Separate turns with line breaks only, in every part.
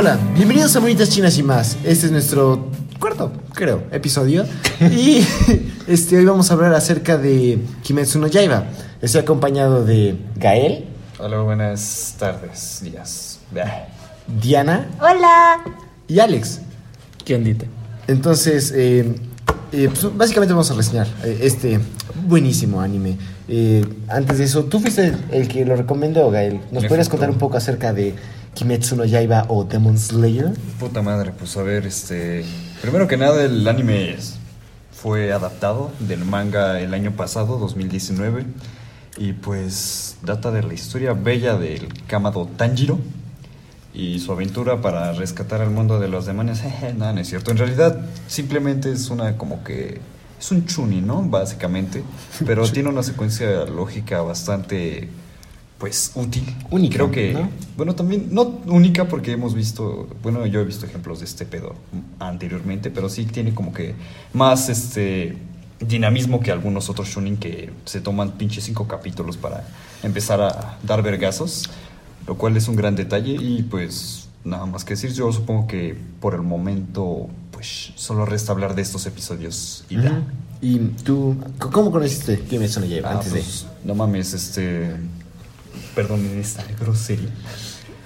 Hola, bienvenidos a Monitas Chinas y más. Este es nuestro cuarto, creo, episodio. Y este, hoy vamos a hablar acerca de Kimetsu no Yaiba. Estoy acompañado de Gael,
Hola, buenas tardes, días.
Diana
Hola.
y Alex.
¿Qué ondita?
Entonces, eh, eh, pues, básicamente vamos a reseñar eh, este buenísimo anime. Eh, antes de eso, tú fuiste el, el que lo recomendó, Gael. ¿Nos podrías contar un poco acerca de Kimetsu no Yaiba o Demon Slayer?
Puta madre, pues a ver, este. Primero que nada, el anime fue adaptado del manga el año pasado, 2019. Y pues data de la historia bella del Kamado Tanjiro y su aventura para rescatar al mundo de los demonios. Jeje, no, no es cierto. En realidad, simplemente es una como que. Es un chuni, ¿no? Básicamente. Pero tiene una secuencia lógica bastante. Pues útil.
Única,
Creo que.
¿no?
Bueno, también, no única porque hemos visto, bueno, yo he visto ejemplos de este pedo anteriormente, pero sí tiene como que más este dinamismo que algunos otros shunin que se toman pinches cinco capítulos para empezar a dar vergazos, lo cual es un gran detalle y pues nada más que decir, yo supongo que por el momento pues solo resta hablar de estos episodios y ya.
¿Y tú, cómo conociste Kimetsu no Yaiba
Ah,
antes de...?
pues, No mames, este. Perdonen esta grosería.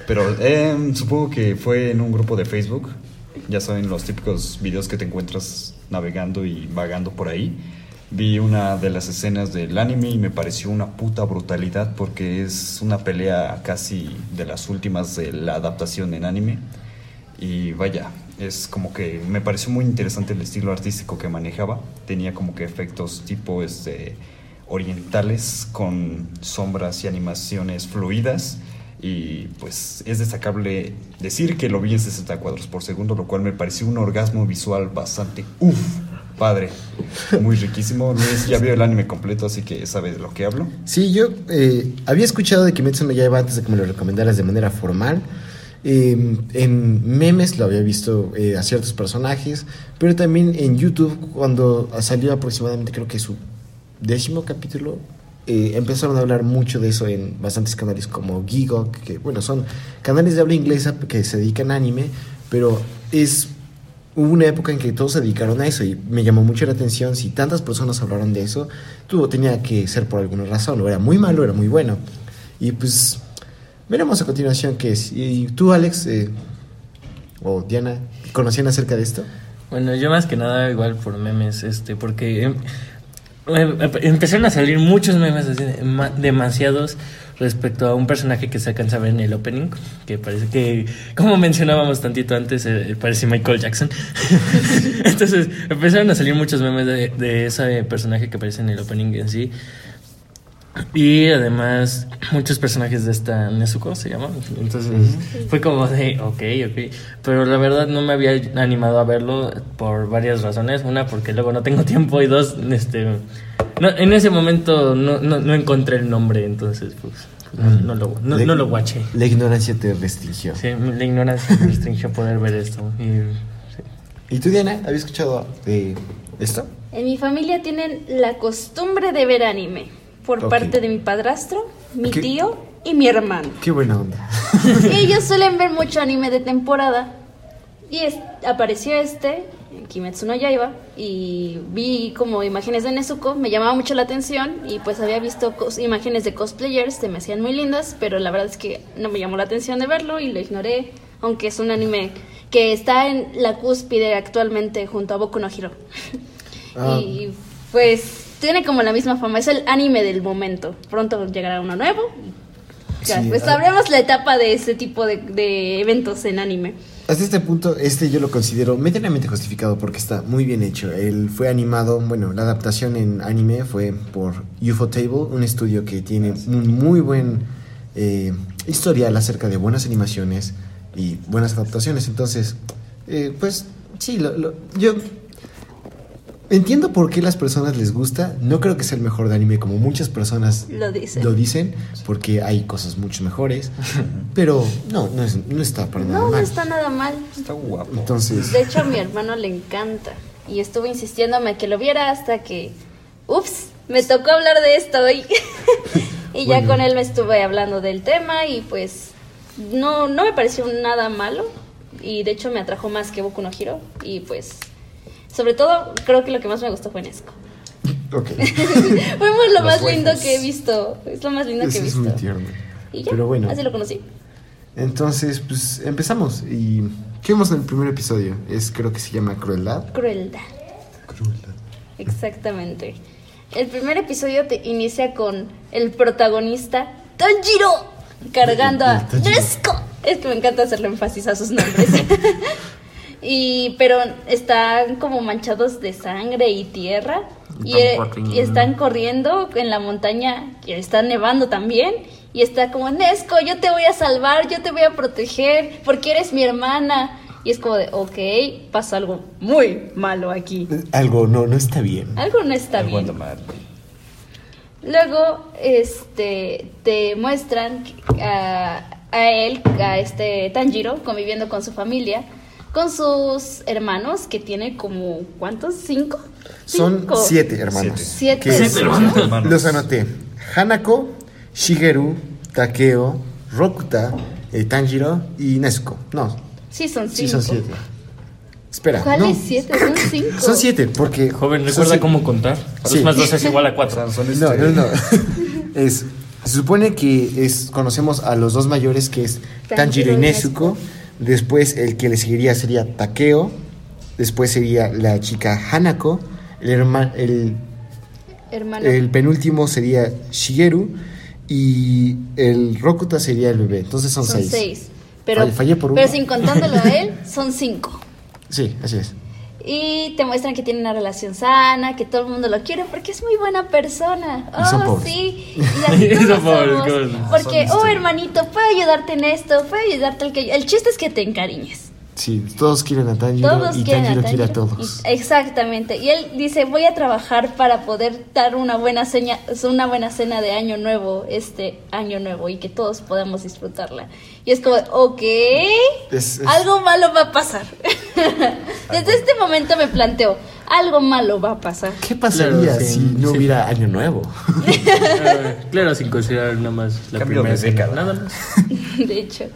Pero em, supongo que fue en un grupo de Facebook. Ya saben, los típicos videos que te encuentras navegando y vagando por ahí. Vi una de las escenas del anime y me pareció una puta brutalidad porque es una pelea casi de las últimas de la adaptación en anime. Y vaya, es como que me pareció muy interesante el estilo artístico que manejaba. Tenía como que efectos tipo este orientales con sombras y animaciones fluidas. Y pues es destacable decir que lo vi en 60 cuadros por segundo, lo cual me pareció un orgasmo visual bastante uff, padre. Muy riquísimo. Ya vio el anime completo, así que sabe de lo que hablo.
Sí, yo eh, había escuchado de Kimetsu no Yaiba antes de que me lo recomendaras de manera formal. Eh, en memes lo había visto eh, a ciertos personajes, pero también en YouTube cuando salió aproximadamente creo que su décimo capítulo, eh, empezaron a hablar mucho de eso en bastantes canales como Gigok, que bueno, son canales de habla inglesa que se dedican a anime, pero es hubo una época en que todos se dedicaron a eso y me llamó mucho la atención si tantas personas hablaron de eso, tuvo tenía que ser por alguna razón, o era muy malo o era muy bueno. Y pues veremos a continuación qué es. Y tú, Alex, eh, o Diana, ¿conocían acerca de esto?
Bueno, yo más que nada igual por memes, este, porque em- empezaron a salir muchos memes así, ma- demasiados respecto a un personaje que se alcanza a ver en el opening, que parece que, como mencionábamos tantito antes, eh, parece Michael Jackson. Entonces empezaron a salir muchos memes de, de ese personaje que aparece en el opening en sí. Y además, muchos personajes de esta Nezuko se llama. Entonces, fue como de, ok, ok. Pero la verdad no me había animado a verlo por varias razones. Una, porque luego no tengo tiempo. Y dos, este. no- en ese momento no, no, no encontré el nombre. Entonces, pues, no, no lo, no,
Le-
no lo guaché.
La ignorancia te restringió.
Sí, la ignorancia me restringió poder ver esto. Y, sí.
¿Y tú, Diana, habías escuchado de esto?
En mi familia tienen la costumbre de ver anime por parte de mi padrastro, mi
¿Qué?
tío y mi hermano.
Qué buena onda.
Ellos suelen ver mucho anime de temporada. Y es- apareció este, Kimetsu no Yaiba, y vi como imágenes de Nezuko, me llamaba mucho la atención, y pues había visto imágenes de cosplayers, se me hacían muy lindas, pero la verdad es que no me llamó la atención de verlo y lo ignoré, aunque es un anime que está en la cúspide actualmente junto a Boku no Hero.
Ah.
Y pues tiene como la misma fama, es el anime del momento. Pronto llegará uno nuevo.
Sí,
pues sabremos la etapa de ese tipo de, de eventos en anime.
Hasta este punto, este yo lo considero medianamente justificado porque está muy bien hecho. Él fue animado, bueno, la adaptación en anime fue por UFO Table, un estudio que tiene un muy buen eh, historial acerca de buenas animaciones y buenas adaptaciones. Entonces, eh, pues sí, lo- lo- yo entiendo por qué las personas les gusta. No creo que sea el mejor de anime como muchas personas
Lo dicen.
lo dicen, porque hay cosas mucho mejores. Pero no, no, es- no está para nada
No, no
mal.
está nada mal.
Está guapo.
Entonces,
De hecho, a mi hermano le encanta. Y estuvo insistiéndome a que lo viera hasta que. Ups, me tocó hablar de esto hoy. y ya
Bueno.
con él me estuve hablando del tema y pues. No, no me pareció nada malo. y de hecho me atrajo más que Boku no Hero y pues sobre todo creo que lo que más me gustó fue Nesco.
Ok.
Fue muy lo
Los
más lindo
waifus.
que he visto, es lo más lindo que
Eso
he
es
visto.
muy tierno.
Y ya,
Pero bueno.
así lo conocí.
Entonces, pues empezamos. ¿Y qué vimos en el primer episodio? Es, creo que se llama Crueldad.
Crueldad. Exactamente. El primer episodio te inicia con el protagonista Tanjiro cargando a. Nesco. Es que me encanta hacerle énfasis a sus nombres. y pero están como manchados de sangre y tierra y,
Están
eh,
corriendo.
y están corriendo en la montaña que está nevando también y está como Nesco, yo te voy a salvar, yo te voy a proteger porque eres mi hermana. Y es como de, ok, pasa algo muy malo aquí.
Algo no, no está bien.
Algo no está bien. Luego, este, te muestran a, a él, a este Tanjiro, conviviendo con su familia, con sus hermanos, que tiene como, ¿cuántos? ¿Cinco?
Son
Cinco.
siete hermanos.
Siete. Siete
es-
hermanos.
hermanos.
Los anoté. Hanako, Shigeru, Takeo, Rokuta, eh, Tanjiro y Nezuko. No,
Sí, son cinco.
sí son siete. Espera,
¿Cuáles
no.
siete? Son cinco.
Son siete, porque...
Joven, ¿recuerda cómo contar?
Sí.
2 más 2 es igual a
O
4.
sea, son
No,
este-
no, no. es, se supone que es, conocemos a los dos mayores, que es Tanjiro
Tanjiro
y
y
Nezuko. Después el que le seguiría sería Takeo. Después sería la chica Hanako. El, herma- el,
Hermano.
el penúltimo sería Shigeru. Y el Rokuta sería el bebé. Entonces son,
son
seis.
seis. Pero,
Fall- fallé por
pero
uno.
sin contándolo a él, son cinco.
Sí, así es.
Y te muestran que tiene una relación sana, que todo el mundo lo quiere porque es muy buena persona. Oh,
pobres.
sí. Y así
Y son
todos
pobres,
somos.
pobres.
Porque,
Son
oh hermanito, puedo ayudarte en esto, puedo ayudarte en aquello. El chiste es que te encariñes.
Sí, todos quieren a Tanjiro
Todos
y
quieren
Tanjiro
a
quiere a todos.
Y- Exactamente. Y él dice, voy a trabajar para poder dar una buena, seña, una buena cena de año nuevo, este año nuevo, y que todos podamos disfrutarla. Y es como, ok,
Es- es-
algo malo va a pasar. Desde este momento me planteo, algo malo va a pasar.
¿Qué pasaría
Claro, sí,
si no
sí.
hubiera Año Nuevo?
claro, sin considerar nada más la
Cambio
primera
de década.
Nada más.
de hecho.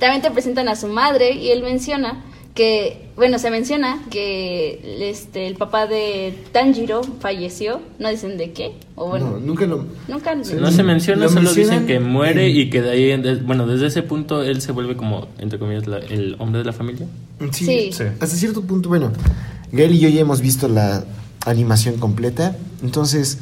También te presentan a su madre y él menciona que, bueno, se menciona que este, el papá de Tanjiro falleció, no dicen de qué, o bueno,
no, nunca lo...
nunca
No se menciona,
Lo
solo
mencionan
dicen que muere y que de ahí, bueno, desde ese punto él se vuelve como, entre comillas, la- el hombre de la familia.
Sí,
Sí.
Sí.
hasta cierto punto, bueno, Gael y yo ya hemos visto la animación completa, entonces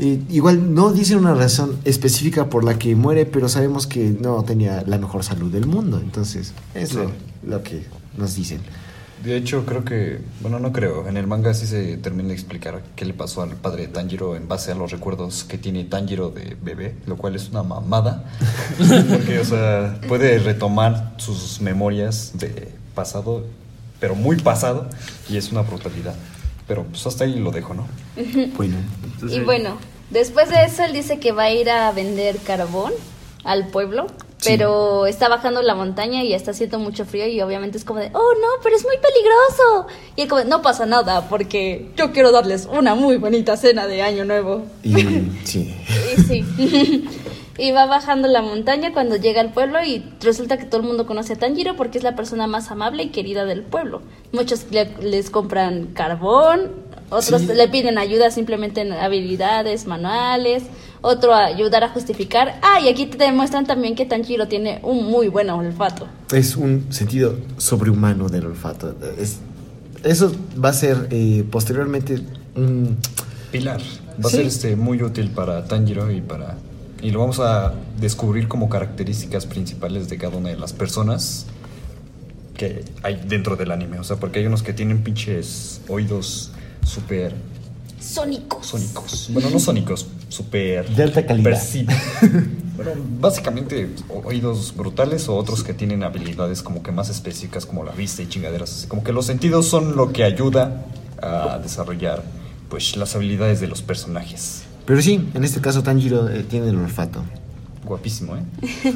eh, igual no dicen una razón específica por la que muere, pero sabemos que no tenía la mejor salud del mundo, entonces es lo,
Sí.
lo que nos dicen.
De hecho, creo que, bueno, no creo, en el manga sí se termina de explicar qué le pasó al padre de Tanjiro en base a los recuerdos que tiene Tanjiro de bebé, lo cual es una mamada, porque, o sea, puede retomar sus memorias de pasado, pero muy pasado, y es una brutalidad. Pero pues hasta ahí lo dejo, ¿no?
Bueno,
Y bueno, después de eso él dice que va a ir a vender carbón al pueblo,
Sí.
pero está bajando la montaña y está haciendo mucho frío y obviamente es como de, oh no, pero es muy peligroso. Y él como, no pasa nada porque yo quiero darles una muy bonita cena de año nuevo.
y sí,
Y sí. y va bajando la montaña cuando llega al pueblo y resulta que todo el mundo conoce a Tanjiro porque es la persona más amable y querida del pueblo. Muchos le- les compran carbón, otros
Sí.
le piden ayuda simplemente en habilidades manuales, otro a ayudar a justificar. Ah, y aquí te demuestran también que Tanjiro tiene un muy buen olfato.
es un sentido sobrehumano del olfato. Es- eso va a ser eh, posteriormente un...
Pilar. Va a ser este muy útil para Tanjiro y para. Y lo vamos a descubrir como características principales de cada una de las personas que hay dentro del anime. O sea, porque hay unos que tienen pinches oídos súper
Sónicos.
sónicos. Bueno, no sónicos, súper.
De alta calidad.
bueno, básicamente oídos brutales o otros que tienen habilidades como que más específicas como la vista y chingaderas. así. Como que los sentidos son lo que ayuda a desarrollar pues las habilidades de los personajes.
Pero sí, en este caso Tanjiro eh, tiene el olfato.
Guapísimo, ¿eh?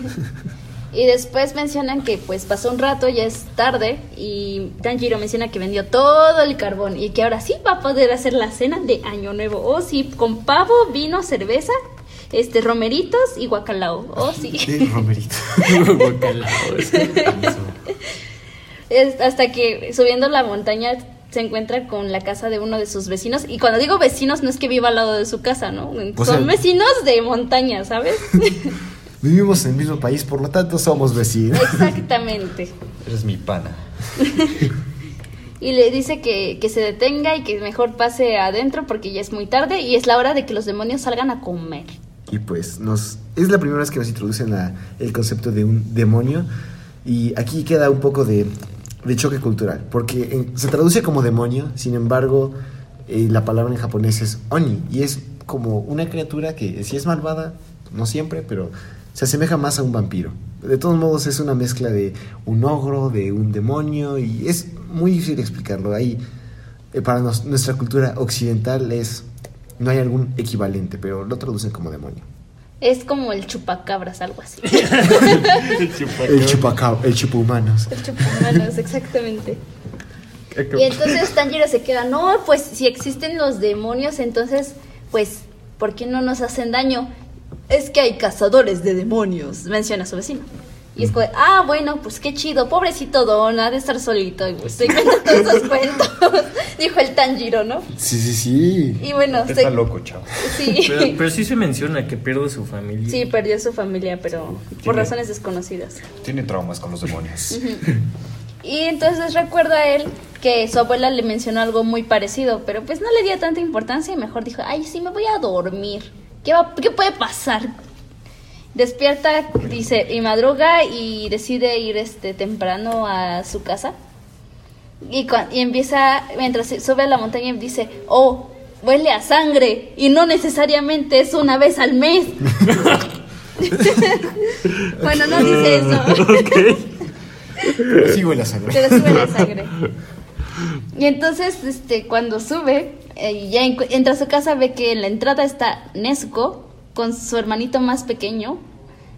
Y después mencionan que pues pasó un rato, ya es tarde, y Tanjiro menciona que vendió todo el carbón y que ahora sí va a poder hacer la cena de Año Nuevo. Oh, sí, con pavo, vino, cerveza, este romeritos y guacalao. Oh, sí.
Sí, Romerito.
Guacalao.
Es hasta que subiendo la montaña se encuentra con la casa de uno de sus vecinos. Y cuando digo vecinos, no es que viva al lado de su casa, ¿no?
O
Son
sea-
vecinos de montaña, ¿sabes?
Vivimos en el mismo país, por lo tanto somos vecinos.
Exactamente.
Eres mi pana.
Y le dice que, que se detenga y que mejor pase adentro porque ya es muy tarde y es la hora de que los demonios salgan a comer.
Y pues nos es la primera vez que nos introducen la- el concepto de un demonio y aquí queda un poco de, de choque cultural, porque se traduce como demonio, sin embargo eh, la palabra en japonés es oni y es como una criatura que sí es malvada, no siempre, pero se asemeja más a un vampiro. De todos modos es una mezcla de un ogro, de un demonio y es muy difícil explicarlo. Ahí eh, para nos- nuestra cultura occidental es no hay algún equivalente, pero lo traducen como demonio.
Es como el chupacabras, algo así.
El chupacao, el chupahumanos.
el chupahumanos, exactamente. Y entonces Tanjiro se queda, no, pues si existen los demonios, entonces, pues, ¿por qué no nos hacen daño? Es que hay cazadores de demonios, menciona a su vecino. Y es como, ah, bueno, pues qué chido, pobrecito Don, ha de estar solito. Y pues, se cuenta todos esos cuentos, dijo el Tanjiro, ¿no?
Sí, sí, sí.
Y bueno,
Está
se-
loco, chavo.
Sí.
Pero, pero sí se menciona que pierde su familia.
Sí, perdió su familia, pero por
Tiene-
razones desconocidas.
Tiene traumas con los demonios.
Y entonces recuerda a él que su abuela le mencionó algo muy parecido, pero pues no le dio tanta importancia y mejor dijo, ay, sí, me voy a dormir. ¿Qué, va, qué puede pasar? Despierta, dice, y madruga y decide ir este temprano a su casa. Y, y empieza, mientras se sube a la montaña, dice, oh, huele a sangre y no necesariamente es una vez al mes. bueno, no dice eso.
Sí huele a sangre.
Pero sube la sangre. Y entonces, este, cuando sube, eh, y ya entra a su casa, ve que en la entrada está Nezuko con su hermanito más pequeño,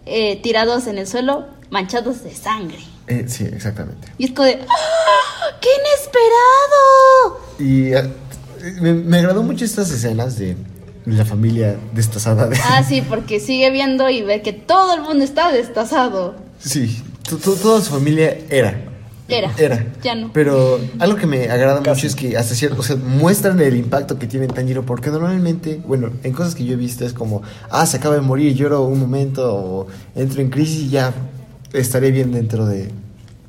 eh, tirados en el suelo, manchados de sangre.
Eh, sí, exactamente.
Y es como de, ¡Ah! ¡qué inesperado!
Y me, me agradó mucho estas escenas de la familia destazada. De...
Ah, sí, porque sigue viendo y ve que todo el mundo está destazado.
Sí, to- to- toda su familia era.
Era.
Era.
Ya no.
Pero algo que me agrada mucho es que hasta cierto, o sea, muestran el impacto que tiene Tanjiro, porque normalmente, bueno, en cosas que yo he visto es como, ah, se acaba de morir, lloro un momento, o entro en crisis y ya estaré bien dentro de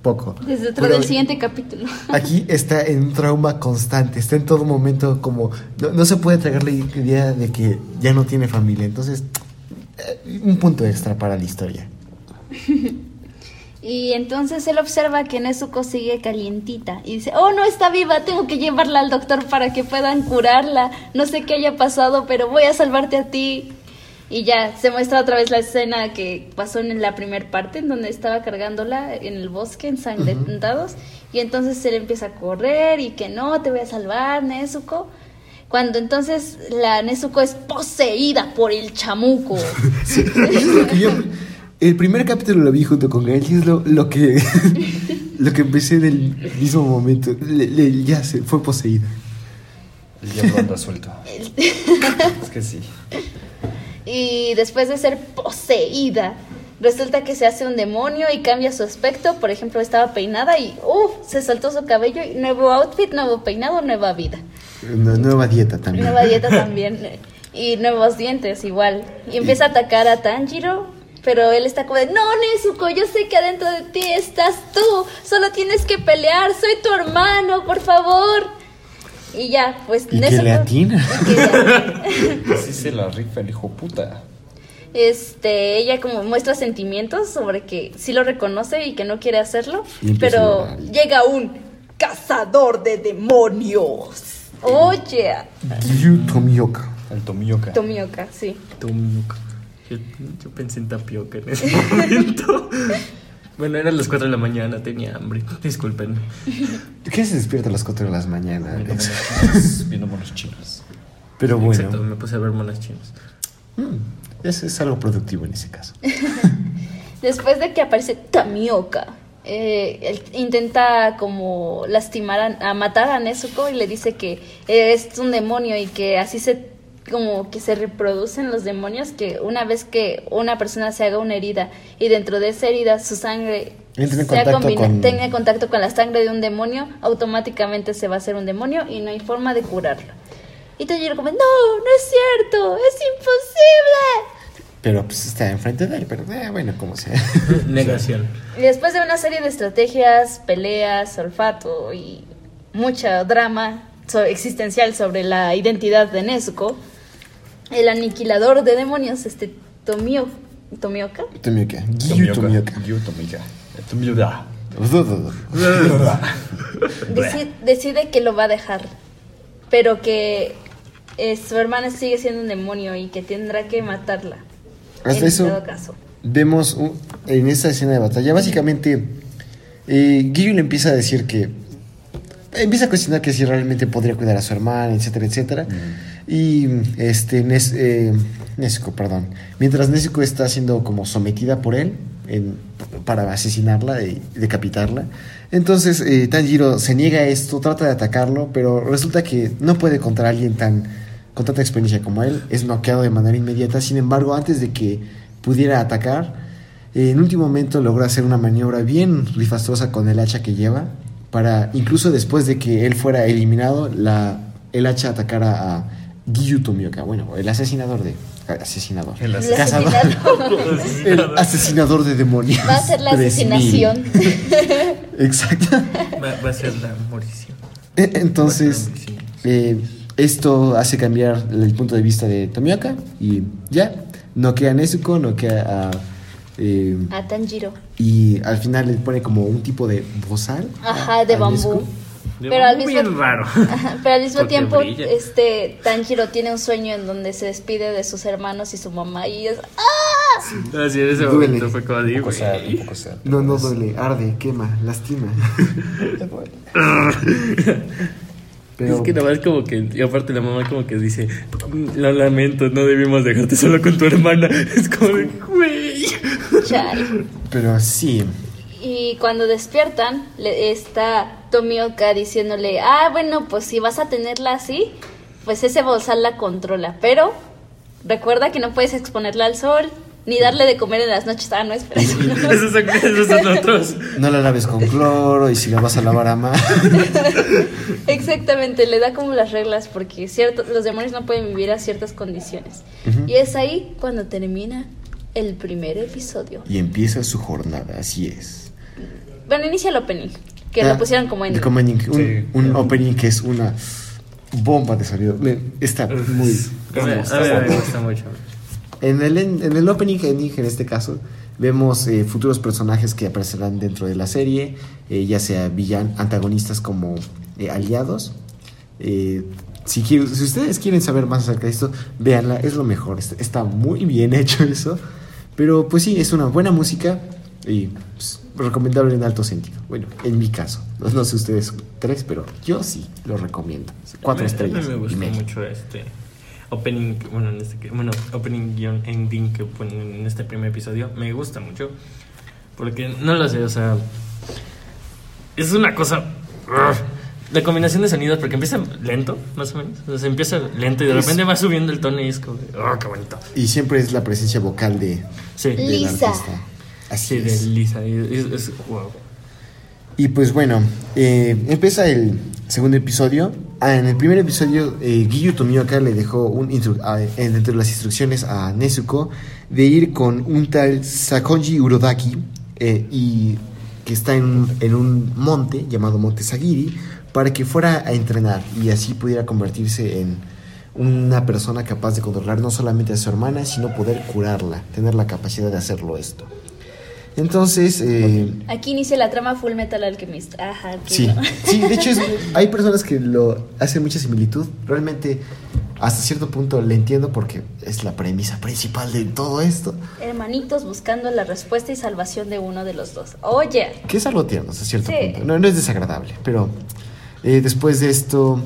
poco.
Desde dentro
Pero
del siguiente capítulo.
Aquí está en un trauma constante, está en todo momento como, no, no se puede tragar la idea de que ya no tiene familia, entonces, eh, un punto extra para la historia.
Y entonces él observa que Nezuko sigue calientita y dice, oh, no está viva, tengo que llevarla al doctor para que puedan curarla. No sé qué haya pasado, pero voy a salvarte a ti. Y ya se muestra otra vez la escena que pasó en la primer parte, en donde estaba cargándola en el bosque, ensangrentados. Y entonces él empieza a correr y que no, te voy a salvar, Nezuko. Cuando entonces la Nezuko es poseída por el chamuco.
Sí, el primer capítulo lo vi junto con Gael y es lo, lo que lo que empecé en el mismo momento. Le- le- ya se fue poseída.
El diablo anda suelto. es que sí.
Y después de ser poseída, resulta que se hace un demonio y cambia su aspecto. Por ejemplo, estaba peinada y ¡uf! se soltó su cabello y nuevo outfit, nuevo peinado, nueva vida.
Una nueva dieta también.
Nueva dieta también. Y nuevos dientes igual. Y empieza a atacar a Tanjiro. Pero él está como de, no, Nezuko, yo sé que adentro de ti estás tú. Solo tienes que pelear. Soy tu hermano, por favor. Y ya, pues
Y que le atina.
y que le atina.
Así se la rifa el hijo puta.
este, ella como muestra sentimientos sobre que sí lo reconoce y que no quiere hacerlo,
a
pero llega un cazador de demonios. Oye,
Ryu Tomioka.
El Tomioka.
Tomioka, sí.
Tomioka. Yo, yo pensé en tapioca en ese momento. Bueno, eran las 4 de la mañana, tenía hambre. Disculpen.
¿Qué se despierta a las 4 de las mañanas?
Viendo monos chinos, monos chinos.
Pero bueno,
Exacto, me puse a ver monas chinas.
mm, es, es algo productivo en ese caso.
Después de que aparece Tamioka, eh, él intenta como lastimar a, a matar a Nezuko y le dice que es un demonio y que así se como que se reproducen los demonios que una vez que una persona se haga una herida y dentro de esa herida su sangre sea
contacto
combina-
con...
tenga contacto con la sangre de un demonio, automáticamente se va a hacer un demonio y no hay forma de curarlo. Y Tanjiro como, no, no es cierto, es imposible.
Pero pues está enfrente de él, pero eh, bueno, como sea.
Negación.
Y después de una serie de estrategias, peleas, olfato y mucha drama so- existencial sobre la identidad de Nezuko, el aniquilador de demonios, este Tomio, Tomioka,
Tomioka. Giyu Tomioka.
Gyu Tomioka. Tomioka.
deci- decide que lo va a dejar, pero que eh, su hermana sigue siendo un demonio y que tendrá que matarla.
Hasta
en
eso,
todo caso.
vemos un- en esta escena de batalla, básicamente, eh, Giyu le empieza a decir que. Empieza a cuestionar que si realmente podría cuidar a su hermana, etcétera, etcétera. Y este, Nes- eh, perdón. Mientras Nezuko está siendo como sometida por él en- para asesinarla y decapitarla. Entonces eh, Tanjiro se niega a esto, trata de atacarlo, pero resulta que no puede contra alguien tan con tanta experiencia como él. Es noqueado de manera inmediata. Sin embargo, antes de que pudiera atacar, en último momento logró hacer una maniobra bien rifastrosa con el hacha que lleva. Para, incluso después de que él fuera eliminado, la, el hacha atacara a Giyu Tomioka. Bueno, el asesinador de. Asesinador.
El
Cazador.
asesinador
El asesinador de demonios.
va a ser la
3000.
asesinación.
Exacto.
Va, va a ser la morición.
E- Entonces, eh, esto hace cambiar el punto de vista de Tomioka y ya, noquea a Nezuko, noquea a... eh,
A Tanjiro.
y al final le pone como un tipo de bozal.
Ajá, de bambú.
Nezuko.
Pero al mismo-
bien raro.
Pero al mismo tiempo,
brilla.
este Tanjiro tiene un sueño en donde se despide de sus hermanos y su mamá y es ¡ah!
Así en ese
Duele.
momento fue como de,
Un poco sad,
güey.
un poco sad.
No, no duele, arde, quema, lastima. Pero,
Es que nada más como que, y aparte la mamá como que dice, lo lamento, no debimos dejarte solo con tu hermana. Es como de, güey.
Pero sí,
Y cuando despiertan, le está Tomioka diciéndole, ah, bueno, pues si vas a tenerla así, pues ese bozal la controla. Pero recuerda que no puedes exponerla al sol, ni darle de comer en las noches. Ah, no, espera. eso no.
Esos son, esos son otros.
no la laves con cloro y si la vas a lavar a más.
Exactamente, le da como las reglas porque cierto, los demonios no pueden vivir a ciertas condiciones. Y es ahí cuando termina el primer episodio.
y empieza su jornada, así es.
Bueno, inicia el opening, que
Ah,
lo pusieron como en...
de como ending, un,
Sí.
un opening que es una bomba de sonido. Está muy...
A mí, me gusta mucho.
En el, en, en el opening ending, en este caso, vemos eh, futuros personajes que aparecerán dentro de la serie, eh, ya sea villan, antagonistas como eh, aliados. Eh, si, quiero- si ustedes quieren saber más acerca de esto, véanla, es lo mejor. Está, está muy bien hecho eso. Pero pues sí, es una buena música y pues, recomendable en alto sentido. Bueno, en mi caso. No, no sé ustedes tres, pero yo sí lo recomiendo. Cuatro
mí-
estrellas.
A mí me
y media.
mucho este opening, bueno, en este, bueno, opening guion ending que ponen en este primer episodio. Me gusta mucho. Porque no lo sé, o sea. Es una cosa. La combinación de sonidos, porque empieza lento, más o menos. O sea, empieza lento y de
Es-
repente va subiendo el tono y es como. ¡Oh, qué bonito!
Y siempre es la presencia vocal de,
Sí,
Lisa.
Así
sí, de
es.
Y Es, es- wow.
Y pues bueno, eh, empieza el segundo episodio. Ah, en el primer episodio, eh, Giyu Tomioka le dejó un dentro de las instrucciones a Nezuko de ir con un tal Sakonji Urodaki eh, y que está en en un monte llamado Monte Sagiri para que fuera a entrenar y así pudiera convertirse en una persona capaz de controlar no solamente a su hermana, sino poder curarla, tener la capacidad de hacerlo esto. Entonces, eh,
Aquí inicia la trama Full Metal Alchemist. Ajá, aquí
Sí,
no.
sí, de hecho es- hay personas que lo hacen mucha similitud. Realmente hasta cierto punto le entiendo porque es la premisa principal de todo esto.
Hermanitos buscando la respuesta y salvación de uno de los dos. Oye,
Que es algo tierno hasta cierto
Sí.
punto. No, no es desagradable, pero eh, después de esto,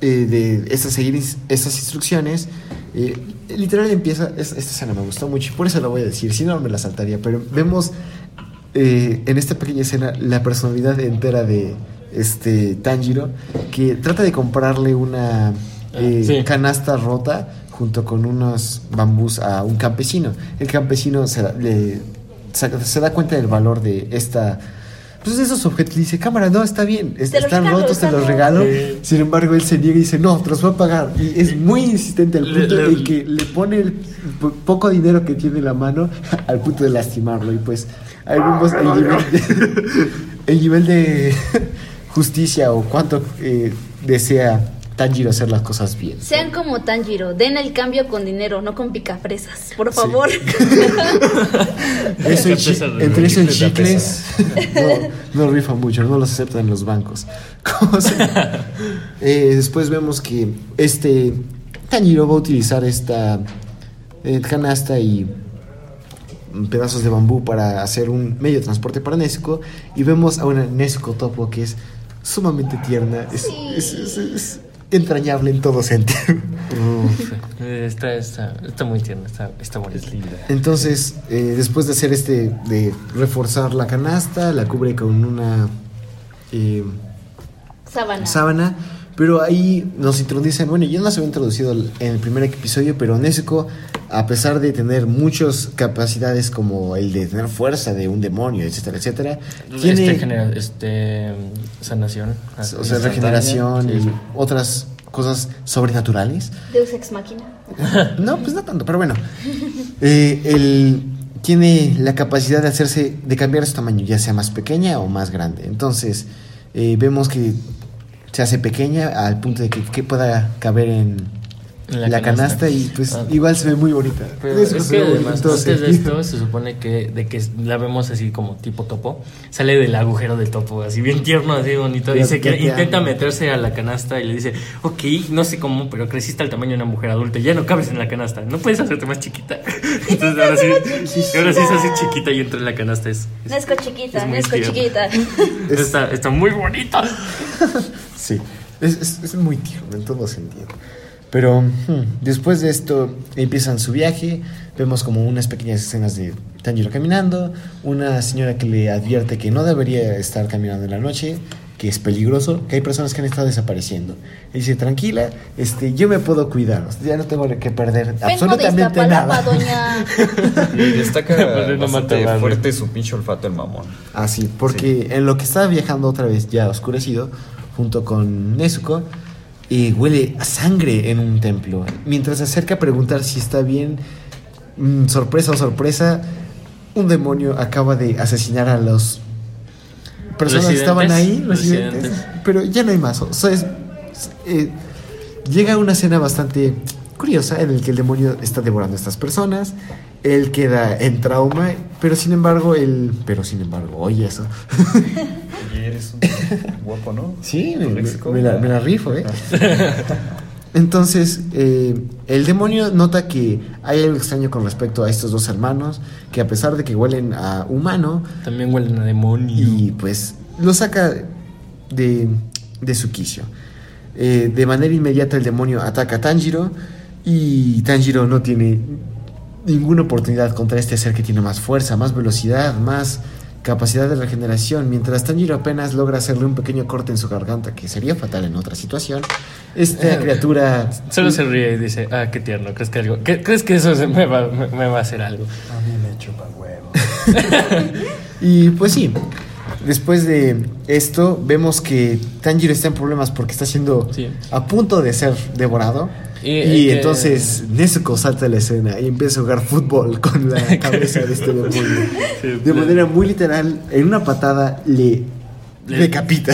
eh, de estas, seguir estas instrucciones, eh, literal empieza, es- esta escena me gustó mucho y por eso la voy a decir, si no me la saltaría, pero vemos eh, en esta pequeña escena la personalidad entera de este Tanjiro que trata de comprarle una eh,
sí.
canasta rota junto con unos bambús a un campesino. El campesino se le se, se da cuenta del valor de esta pues de esos objetos. Dice, cámara, no, está bien. es- están
regalo,
rotos, te los regalo.
Sí.
Sin embargo, él se niega y dice, no, te los voy a pagar. Y es muy insistente al
Le-
punto
le-
en que le pone el po- poco dinero que tiene en la mano al punto de lastimarlo. Y pues ahí vemos el nivel de, el nivel de justicia o cuánto eh, desea Tanjiro hacer las cosas bien.
Sean como Tanjiro, den el cambio con dinero, no con picafresas, por favor.
Eso
Qué
chi- entre eso y
chicles
no, no rifan mucho, no los aceptan en los bancos. ¿Cómo se- Eh, después vemos que este Tanjiro va a utilizar esta eh, canasta y pedazos de bambú para hacer un medio de transporte para Nezuko y vemos a una Nezuko Topo que es sumamente tierna, es,
Sí.
es- es- es entrañable en todo sentido.
Uf, está, está, está muy tierno, está, está
linda.
Entonces, eh, después de hacer este, de reforzar la canasta, la cubre con una eh,
Sábana.
sábana, pero ahí nos introducen, bueno, ya nos había introducido en el primer episodio, pero Nezuko, a pesar de tener muchas capacidades como el de tener fuerza de un demonio, etcétera, etcétera, tiene
Este, genera, este, sanación.
o sea, regeneración
Sí,
y otras cosas sobrenaturales.
Deus Ex Máquina.
No, pues no tanto, pero bueno. Eh, él tiene la capacidad de hacerse, de cambiar su tamaño, ya sea más pequeña o más grande. Entonces, eh, vemos que se hace pequeña al punto de que, que pueda caber en,
En
la, canasta. y pues
Ah.
igual se ve muy bonita.
Pero es
se
que además, antes de esto, se supone que de que la vemos así como tipo topo, sale del agujero del topo, así bien tierno, así bonito. Dice que
te
intenta
amo.
meterse a la canasta y le dice, ok, no sé cómo, pero creciste al tamaño de una mujer adulta, ya no cabes en la canasta, no puedes hacerte más chiquita. Entonces ahora sí, ahora sí se hace chiquita y entra en la canasta. Es, es-
Nesco chiquita,
es muy
Nesco
tierno.
chiquita.
Es-
Está, está muy bonita.
Sí, es, es- es muy tierno en todo sentido. Pero hmm, después de esto empiezan su viaje, vemos como unas pequeñas escenas de Tanjiro caminando, una señora que le advierte que no debería estar caminando en la noche, que es peligroso, que hay personas que han estado desapareciendo. Y dice, tranquila, este, yo me puedo cuidar, ya no tengo que perder
Vengo de
absolutamente
Iztapalapa,
nada.
doña.
Y destaca bastante fuerte su pinche olfato el mamón.
Así, porque en lo que estaba viajando otra vez ya oscurecido, junto con Nezuko, y huele a sangre en un templo. Mientras se acerca a preguntar si está bien, mm, sorpresa o sorpresa, un demonio acaba de asesinar a los personas que estaban ahí,
Residentes,
residentes,
residentes.
pero ya no hay más. O sea, es- eh, llega una escena bastante curiosa en el que el demonio está devorando a estas personas. Él queda en trauma, pero sin embargo, él. Pero sin embargo, oye eso.
Y eres un guapo, ¿no?
Sí, me,
léxico.
me la, me la rifo, ¿eh? Entonces, eh, el demonio nota que hay algo extraño con respecto a estos dos hermanos, que a pesar de que huelen a humano,
También huelen a demonio.
y pues lo saca de, de su quicio. Eh, de manera inmediata el demonio ataca a Tanjiro y Tanjiro no tiene ninguna oportunidad contra este ser que tiene más fuerza, más velocidad, más capacidad de regeneración. Mientras Tanjiro apenas logra hacerle un pequeño corte en su garganta, que sería fatal en otra situación, esta criatura...
Solo se ríe y dice, ah, qué tierno, ¿crees que, algo, ¿qué- ¿crees que eso se me, va, me, me va a hacer algo?
A mí me chupa huevo.
Y pues sí, después de esto vemos que Tanjiro está en problemas porque está siendo
Sí.
a punto de ser devorado.
Y,
Y,
eh,
entonces Nezuko salta a la escena y empieza a jugar fútbol con la cabeza de este demonio.
Sí,
De manera muy literal, en una patada le
Le-
decapita.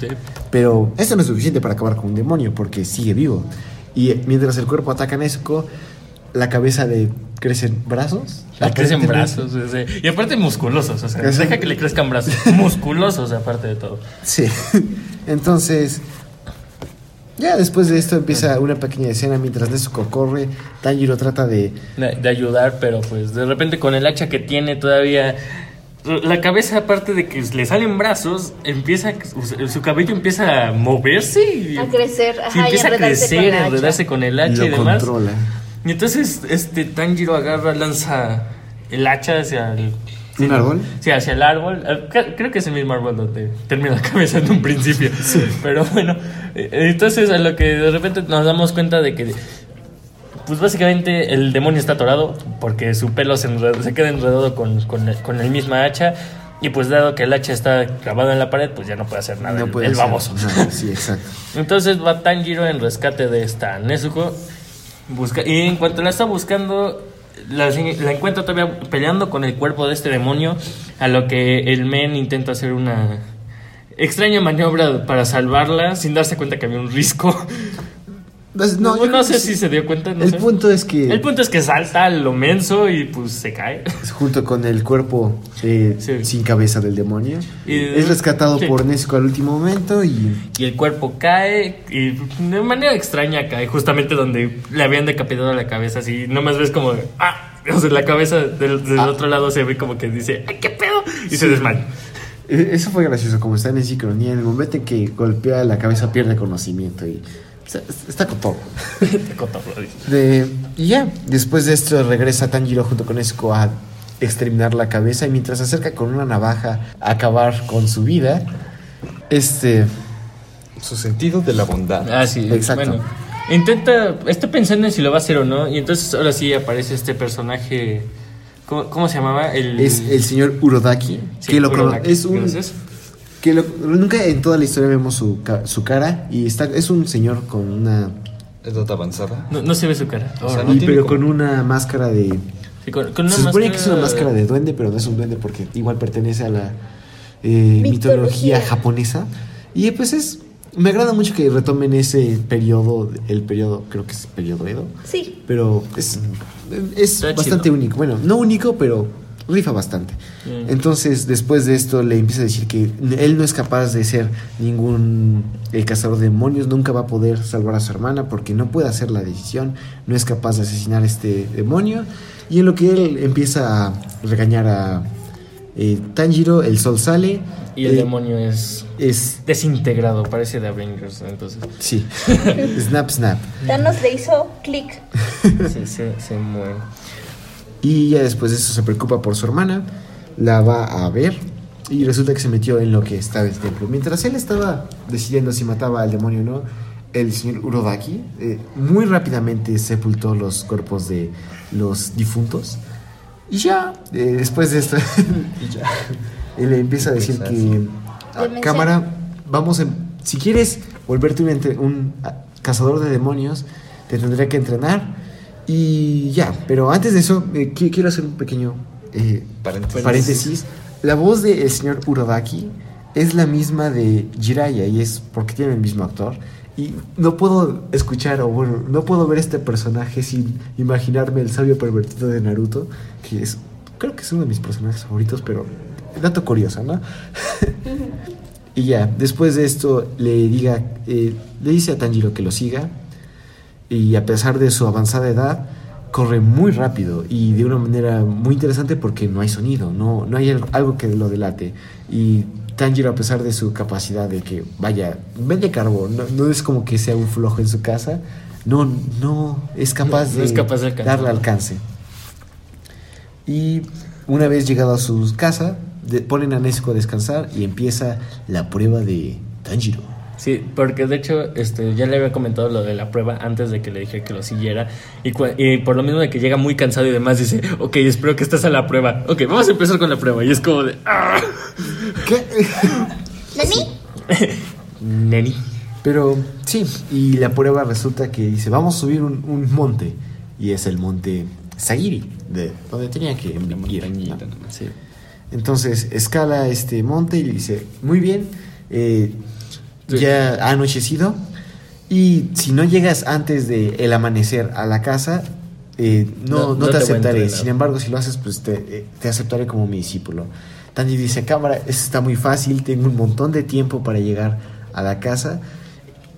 Sí.
Pero esto no es suficiente para acabar con un demonio porque sigue vivo. Y mientras el cuerpo ataca a Nezuko, la cabeza le crecen brazos.
Le crecen brazos, o sea, y aparte musculosos, o sea,
Crecen-
deja que le crezcan brazos, musculosos aparte de todo.
Sí. Entonces, ya después de esto empieza una pequeña escena mientras Nezuko corre. Tanjiro trata de.
De, de ayudar, pero pues de repente con el hacha que tiene todavía... La cabeza, aparte de que le salen brazos, empieza su, cabello empieza a moverse y
A crecer,
sí,
ajá, y
empieza a
enredarse
crecer,
con el
a
hacha.
enredarse con el hacha
lo
y demás.
controla.
Y entonces este Tanjiro agarra, lanza el hacha hacia el
¿Un árbol?
Sí, hacia el árbol. Eh, cre- Creo que es el mismo árbol donde termina la cabeza en un principio. Pero bueno, eh, entonces a lo que de repente nos damos cuenta de que pues básicamente el demonio está atorado porque su pelo se, enred- se queda enredado con, con, con el misma hacha. Y pues dado que el hacha está clavado en la pared, pues ya no puede hacer nada.
No
el,
puede
el baboso.
Sí, exacto.
Entonces va Tanjiro en rescate de esta Nezuko. Busca, y en cuanto la está buscando, la, la encuentra todavía peleando con el cuerpo de este demonio. A lo que el men intenta hacer una extraña maniobra para salvarla sin darse cuenta que había un risco.
Pues,
No,
creo
sé si se dio cuenta. no
El
sé.
punto es que
El punto es que salta lo menso y pues se cae.
junto con el cuerpo eh,
Sí.
sin cabeza del demonio,
Y-
es rescatado
sí.
por Nezuko al último momento y
Y el cuerpo cae y de manera extraña cae justamente donde le habían decapitado la cabeza. Así nomás ves como, ah, o sea, la cabeza del, del
Ah.
otro lado se ve como que dice, ay, qué pedo, y se desmaya.
Eh, Eso fue gracioso, como está en sincronía. En el momento en que golpea la cabeza, pierde conocimiento y está, está con todo.
Dice.
De- y ya, después de esto regresa Tanjiro junto con Nezuko a exterminar la cabeza y mientras se acerca con una navaja a acabar con su vida, este...
Su sentido de la bondad.
Ah, sí,
Exacto.
Bueno, intenta, está pensando en si lo va a hacer o no, y entonces ahora sí aparece este personaje, ¿cómo, cómo se llamaba? El,
Es el señor Urodaki,
Sí,
que lo
Urodaki,
es un
gracias.
Que lo- nunca en toda la historia vemos su, su cara y está es un señor con una
Edad avanzada.
No, no se ve su cara.
O sea, no
pero
como-
con una máscara de
Sí, con, con una
se supone
máscara-
que es una máscara de duende, pero no es un duende porque igual pertenece a la eh, mitología.
Mitología.
japonesa. Y pues es. Me agrada mucho que retomen ese periodo, el periodo, creo que es periodo Edo.
Sí.
Pero es, es
Está
bastante
chido.
único. Bueno, no único, pero rifa bastante.
Mm.
Entonces, después de esto, le empieza a decir que él no es capaz de ser ningún eh, cazador de demonios, nunca va a poder salvar a su hermana porque no puede hacer la decisión, no es capaz de asesinar a este demonio. Y en lo que él empieza a regañar a eh, Tanjiro, el sol sale.
Y el
eh,
demonio es
Es.
desintegrado, parece de Avengers, entonces
Sí. snap, snap.
Thanos le hizo clic.
se, se, se muere.
Y ya después de eso se preocupa por su hermana, la va a ver y resulta que se metió en lo que estaba el templo. Mientras él estaba decidiendo si mataba al demonio o no, el señor Urodaki eh, muy rápidamente sepultó los cuerpos de los difuntos. Y ya, eh, después de esto, él le empieza a decir que, "Ah, cámara, vamos si quieres volverte un, un ah, cazador de demonios, te tendré que entrenar. Y ya, pero antes de eso, eh, qui- quiero hacer un pequeño eh,
Paréntesis.
paréntesis. La voz del señor Urodaki es la misma de Jiraiya y es porque tiene el mismo actor. Y no puedo escuchar, o bueno, no puedo ver este personaje sin imaginarme el sabio pervertido de Naruto, que es, creo que es uno de mis personajes favoritos, pero dato curioso, ¿no? y ya, después de esto le diga, eh, le dice a Tanjiro que lo siga, y a pesar de su avanzada edad, corre muy rápido y de una manera muy interesante porque no hay sonido, no, no hay al- algo que lo delate. Y Tanjiro, a pesar de su capacidad de que, vaya, vende carbón, no, no es como que sea un flojo en su casa, no, no es capaz,
No-
de,
no es capaz de alcanzar.
darle alcance. Y una vez llegado a su casa, de- ponen a Nezuko a descansar y empieza la prueba de Tanjiro.
Sí, porque de hecho este, ya le había comentado lo de la prueba antes de que le dije que lo siguiera. Y, y por lo mismo de que llega muy cansado y demás, dice, ok, espero que estés a la prueba. Ok, vamos a empezar con la prueba. Y es como de, "Ah".
¿Qué?
¿Nani?
Neni.
Pero sí, y la prueba resulta que dice, vamos a subir un, un monte. Y es el monte Sagiri, de donde tenía que ir. ¿no?
nomás.
Sí.
Entonces escala este monte y le dice, muy bien, eh,
Sí.
ya ha anochecido. Y si no llegas antes de el amanecer a la casa, eh, no,
No-
te, aceptaré. Sin embargo, si lo haces, pues te, eh, te aceptaré como mi discípulo. Tanji dice, cámara, esto está muy fácil, tengo un montón de tiempo para llegar a la casa.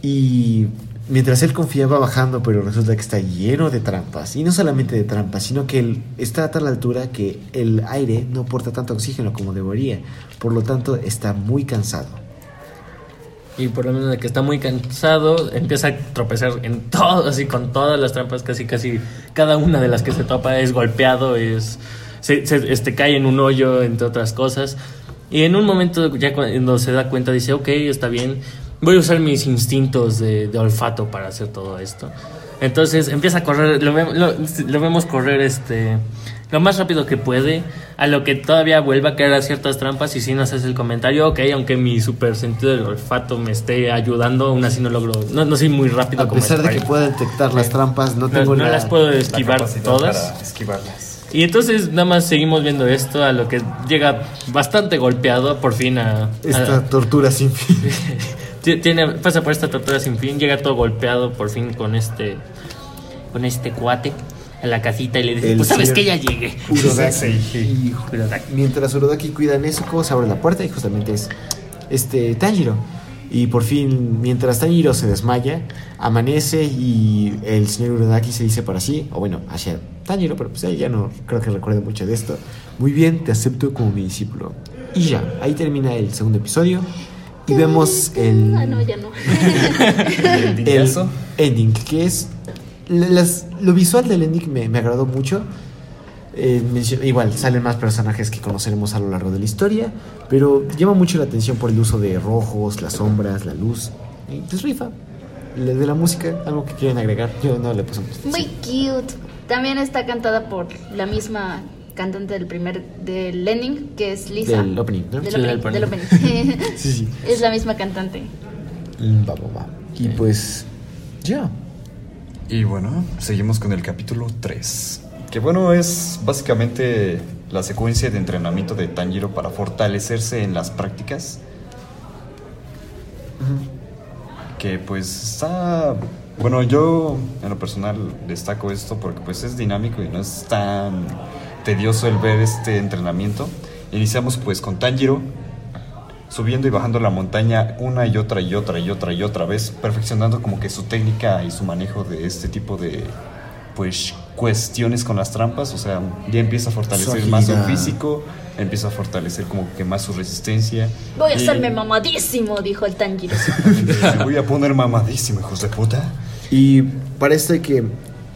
Y mientras él confía va bajando, pero resulta que está lleno de trampas. Y no solamente de trampas, sino que él está a tal altura que el aire no aporta tanto oxígeno como debería. Por lo tanto, está muy cansado.
Y por lo menos de que está muy cansado, empieza a tropezar en todo, así con todas las trampas, casi, casi cada una de las que se topa es golpeado, es, se, se- este, cae en un hoyo, entre otras cosas. Y en un momento, ya cuando se da cuenta, dice, ok, está bien, voy a usar mis instintos de, de olfato para hacer todo esto. Entonces empieza a correr, lo, lo- lo vemos correr este lo más rápido que puede, a lo que todavía vuelve a caer a ciertas trampas y si nos hace el comentario, ok, aunque mi super sentido del olfato me esté ayudando, aún así no logro, no, no soy muy rápido
A
como
pesar de que pueda detectar las trampas, no
No-
tengo
no
la-
las puedo esquivar todas.
Para esquivarlas.
Y entonces nada más seguimos viendo esto, a lo que llega bastante golpeado por fin a...
Esta tortura sin fin.
Tiene pasa por esta tortura sin fin llega todo golpeado por fin con este con este cuate a la casita y le dice
El
pues sabes que ya llegué
Urodaki. Y
Urodaki.
mientras Urodaki cuida a Nezuko, se abre la puerta y justamente es este Tanjiro. Y por fin, mientras Tanjiro se desmaya, amanece y el señor Urodaki se dice para sí, o bueno, hacia Tanjiro, pero pues él ya no creo que recuerde mucho de esto. Muy bien, te acepto como mi discípulo. Y ya, ahí termina el segundo episodio. Y vemos el,
Ah, no, ya no.
El
ending, que es las- lo visual del ending me, me agradó mucho. Eh, igual salen más personajes que conoceremos a lo largo de la historia, pero llama mucho la atención por el uso de rojos, las sombras, la luz. Y pues rifa. De la música, algo que quieren agregar, yo no le puse
Muy cute. También está cantada por la misma cantante del primer del ending, que es Lisa.
Del opening, ¿no?
Del
Sí, del
opening, del
opening.
Sí, sí.
Es la misma cantante.
Mm, Va, va, va. Y pues, ya.
Y bueno, seguimos con el capítulo 3. Que bueno, es básicamente la secuencia de entrenamiento de Tanjiro para fortalecerse en las prácticas. Que pues está... Bueno, yo en lo personal destaco esto porque pues es dinámico y no es tan tedioso el ver este entrenamiento. Iniciamos pues con Tanjiro subiendo y bajando la montaña una y otra y otra y otra y otra vez, perfeccionando como que su técnica y su manejo de este tipo de pues cuestiones con las trampas, o sea, ya empieza a fortalecer
Su
más su físico, empieza a fortalecer como que más su resistencia.
Voy a
Y-
hacerme mamadísimo, dijo el Tanjiro.
Me voy a poner mamadísimo, hijos de puta.
Y para esto hay que.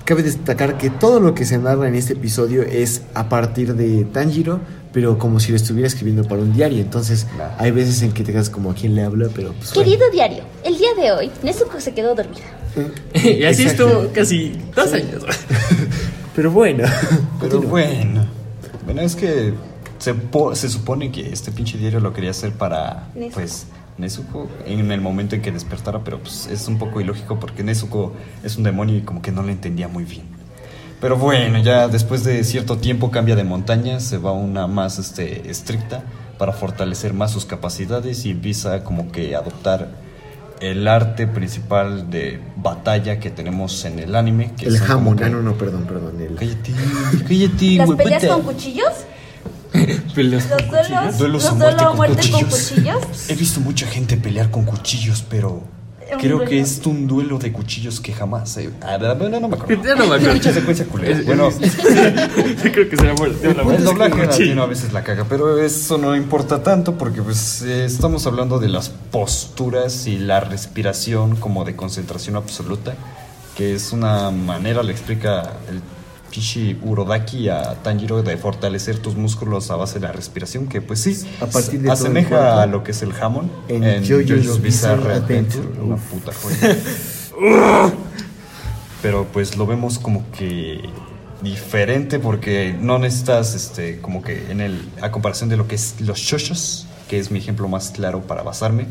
Cabe destacar que todo lo que se narra en este episodio es a partir de Tanjiro, pero como si lo estuviera escribiendo para un diario. Entonces,
Claro.
hay veces en que te quedas como a quién le habla, pero pues.
Querido diario, el día de hoy, Nezuko se quedó dormida.
bueno.
y así
Exacto.
estuvo casi dos años
Pero bueno.
Pero
continúa.
bueno, bueno, es que se, po- se supone que este pinche diario lo quería hacer para,
Nezuko.
pues, Nezuko en el momento en que despertara, pero pues es un poco ilógico porque Nezuko es un demonio y como que no le entendía muy bien. Pero bueno, ya después de cierto tiempo cambia de montaña, se va a una más este, estricta para fortalecer más sus capacidades y empieza como que a adoptar el arte principal de batalla que tenemos en el anime. Que
El jamón.
que-
Ah, no, no, perdón, perdón. El...
Cállate, cállate,
¿Las peleas
puta.
con cuchillos?
Peleas
¿Los
con
duelos?
cuchillos.
Duelos a
¿Los
muerte
duelo a
con
muerte con
cuchillos. He visto mucha gente pelear con cuchillos, pero creo
duelo.
que es un duelo de cuchillos que jamás he... Ah, bueno, no me acuerdo.
Ya no me acuerdo.
Mucha secuencia culera.
Es-
Bueno,
Yo creo que será una
el
muerte
doblaje latino a veces la caga, pero eso no importa tanto porque pues eh, estamos hablando de las posturas y la respiración como de concentración absoluta, que es una manera, le explica el Kishi Urodaki a Tanjiro de fortalecer tus músculos a base de la respiración, que pues sí,
A partir de
asemeja
cuerpo.
a lo que es el jamón
En
en,
JoJo's
JoJo's Bizarre
Bizarre
Adventure,
Adventure.
una puta joya. pero pues lo vemos como que diferente porque no necesitas este como que en el a comparación de lo que es los shoshos que es mi ejemplo más claro para basarme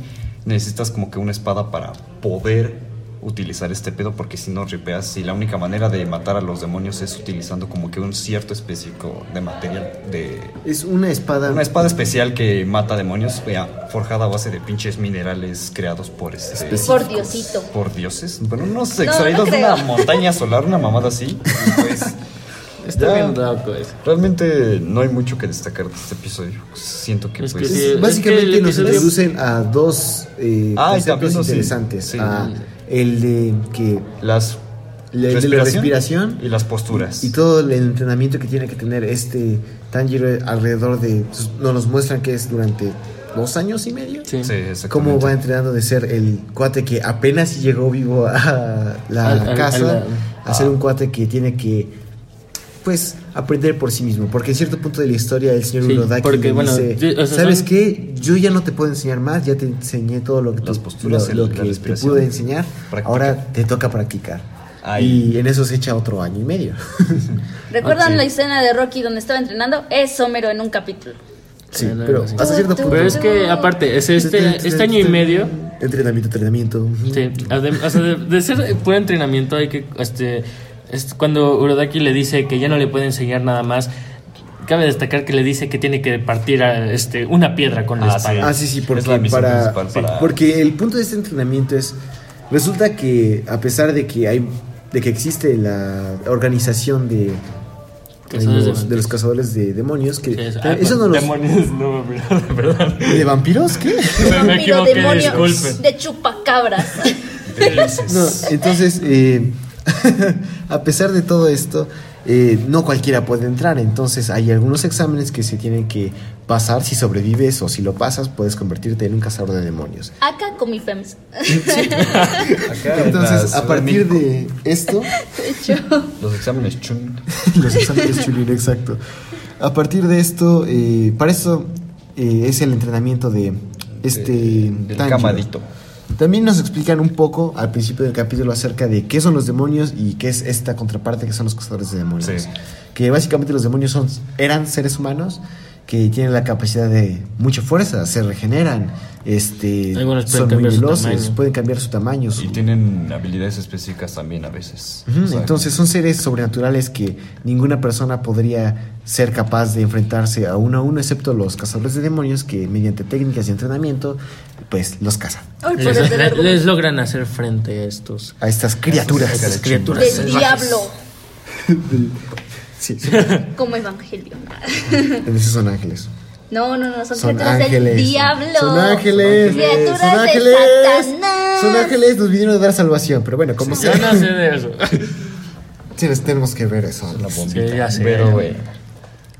necesitas como que una espada para poder utilizar este pedo porque si no ripeas y la única manera de matar a los demonios es utilizando como que un cierto específico de material de
Es una espada.
una espada especial que mata demonios vea, forjada a base de pinches minerales creados por este
Por Diosito.
por dioses. Bueno, unos
No,
extraídos
no
de una montaña solar, una mamada así. y Pues,
Está
ya,
bien loco eso.
Realmente no hay mucho que destacar de este episodio. Siento que
Es que
pues.
sí,
Es-
es
básicamente
que
nos
episodio-
introducen a dos eh,
Ah, y
conceptos interesantes.
sí.
a el de que
Las
Le- de la respiración
y las posturas.
y todo el entrenamiento que tiene que tener este Tanjiro alrededor de pues, nos los muestran que es durante dos años y medio
Sí.
Sí, exactamente.
cómo va entrenando de ser el cuate que apenas llegó vivo a la
Al- al-
casa
a la-
a ser un cuate que tiene que pues aprender por sí mismo porque en cierto punto de la historia el señor
Sí,
Urodaki
porque,
le
bueno,
dice
yo- o sea,
sabes
son-
qué yo ya no te puedo enseñar más ya te enseñé todo lo que,
Las
tú-
posturas,
lo, lo
la
que te pude enseñar
Practica.
ahora te toca practicar
Ay.
Y en eso se echa otro año y medio.
¿Recuerdan la escena de Rocky donde estaba entrenando? Es Homero en un capítulo.
Sí, pero hasta cierto punto.
Pero es que, aparte, es este, este año y medio.
Entrenamiento, entrenamiento.
Sí, o sea, de, de ser puro entrenamiento hay que, este, es cuando Urodaki le dice que ya no le puede enseñar nada más, cabe destacar que le dice que tiene que partir a, este, una piedra con la
Ah,
espada.
sí.
Ah, sí, sí,
Es
porque para, sí, porque el punto de este entrenamiento es resulta que a pesar de que hay de que existe la organización de de
Cazadores de
los, de los cazadores de demonios que
Sí,
eh,
ah,
eso no los
demonios, no, perdón, perdón.
de vampiros qué
Me
Vampiro,
equivoqué,
demonio
disculpen.
de chupacabras.
no entonces eh, a pesar de todo esto eh, no cualquiera puede entrar entonces hay algunos exámenes que se tienen que pasar si sobrevives o si lo pasas puedes convertirte en un cazador de demonios
Acá con mi fems.
Entonces a partir de esto
Los exámenes chun.
Los exámenes Chulín, exacto. A partir de esto, eh, para eso eh, es el entrenamiento de este
De- del
Tanjiro.
camadito.
También nos explican un poco al principio del capítulo acerca de qué son los demonios y qué es esta contraparte que son los cazadores de demonios.
Sí.
Que básicamente los demonios son, eran seres humanos que tienen la capacidad de mucha fuerza, se regeneran, este,
Algunos pueden
son muy veloces, pueden cambiar su tamaño. su-
Y tienen habilidades específicas también a veces.
Ujú,
O sea,
Entonces son seres sobrenaturales que ninguna persona podría ser capaz de enfrentarse a uno a uno, excepto los cazadores de demonios que mediante técnicas de entrenamiento, pues los cazan.
Les, logran hacer frente a estos.
A estas criaturas.
a estas criaturas.
Del diablo,
Sí, sí.
como Evangelion.
Esos son ángeles.
No, no, no, son,
Son
criaturas
ángeles.
del diablo.
Son ángeles.
Criaturas
Son
de
ángeles.
Satanás.
Son ángeles, nos vinieron a dar salvación. Pero bueno, como sea,
Ya no sé de eso.
sí, les tenemos que ver eso.
la bombita.
Sí, ya sé.
Pero, güey.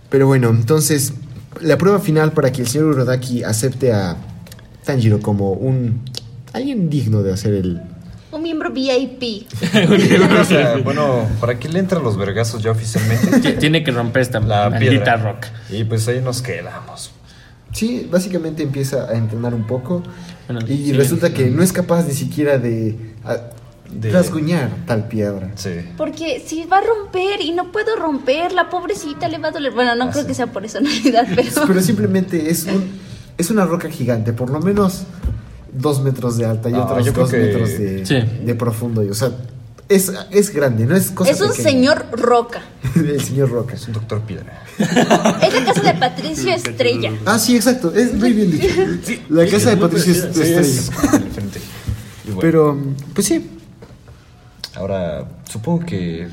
Pero bueno, entonces, la prueba final para que el señor Urodaki acepte a Tanjiro como un alguien digno de hacer el
Un miembro VIP.
O sea, bueno, ¿para qué le entran los vergazos ya oficialmente?
Tiene que romper esta
La
maldita
piedra.
roca.
Y pues ahí nos quedamos.
Sí, básicamente empieza a entrenar un poco
Bueno,
y
sí,
resulta
sí.
que no es capaz ni siquiera de, a-
De-
rasguñar tal piedra.
Sí.
Porque si va a romper y no puedo romper, la pobrecita le va a doler. Bueno, no
Ah,
creo que sea por eso en realidad, pero.
Pero simplemente es un es una roca gigante, por lo menos dos metros de alta y
No,
otros dos
que-
metros de,
Sí.
de profundo. y, O sea, es, es grande, no es cosa
es un
pequeña.
señor roca.
el señor Roca.
Es un doctor piedra.
Es la casa de Patricio Estrella.
Ah, sí, exacto, es muy bien dicho. La casa de Patricio
Sí,
estrella.
es bueno,
Pero, pues sí,
ahora supongo que